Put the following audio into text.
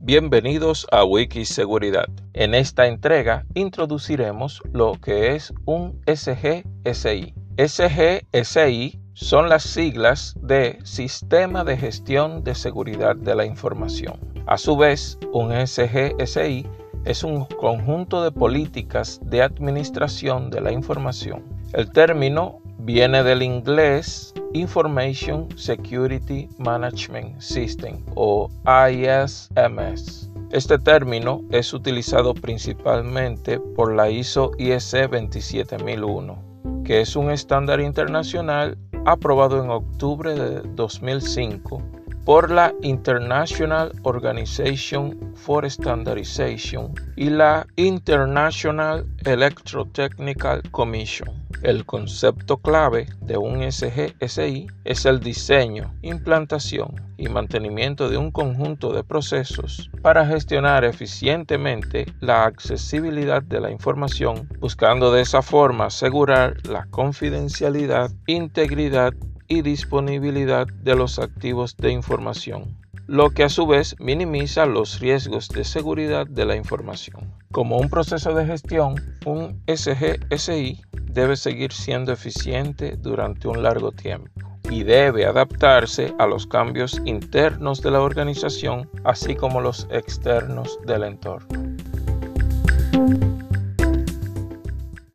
Bienvenidos a Wikiseguridad. En esta entrega introduciremos lo que es un SGSI. SGSI son las siglas de Sistema de Gestión de Seguridad de la Información. A su vez, un SGSI es un conjunto de políticas de administración de la información. El término viene del inglés Information Security Management System o ISMS. Este término es utilizado principalmente por la ISO IEC 27001, que es un estándar internacional aprobado en octubre de 2005 por la International Organization for Standardization y la International Electrotechnical Commission. El concepto clave de un SGSI es el diseño, implantación y mantenimiento de un conjunto de procesos para gestionar eficientemente la accesibilidad de la información, buscando de esa forma asegurar la confidencialidad, integridad y disponibilidad de los activos de información, lo que a su vez minimiza los riesgos de seguridad de la información. Como un proceso de gestión, un SGSI debe seguir siendo eficiente durante un largo tiempo y debe adaptarse a los cambios internos de la organización, así como los externos del entorno.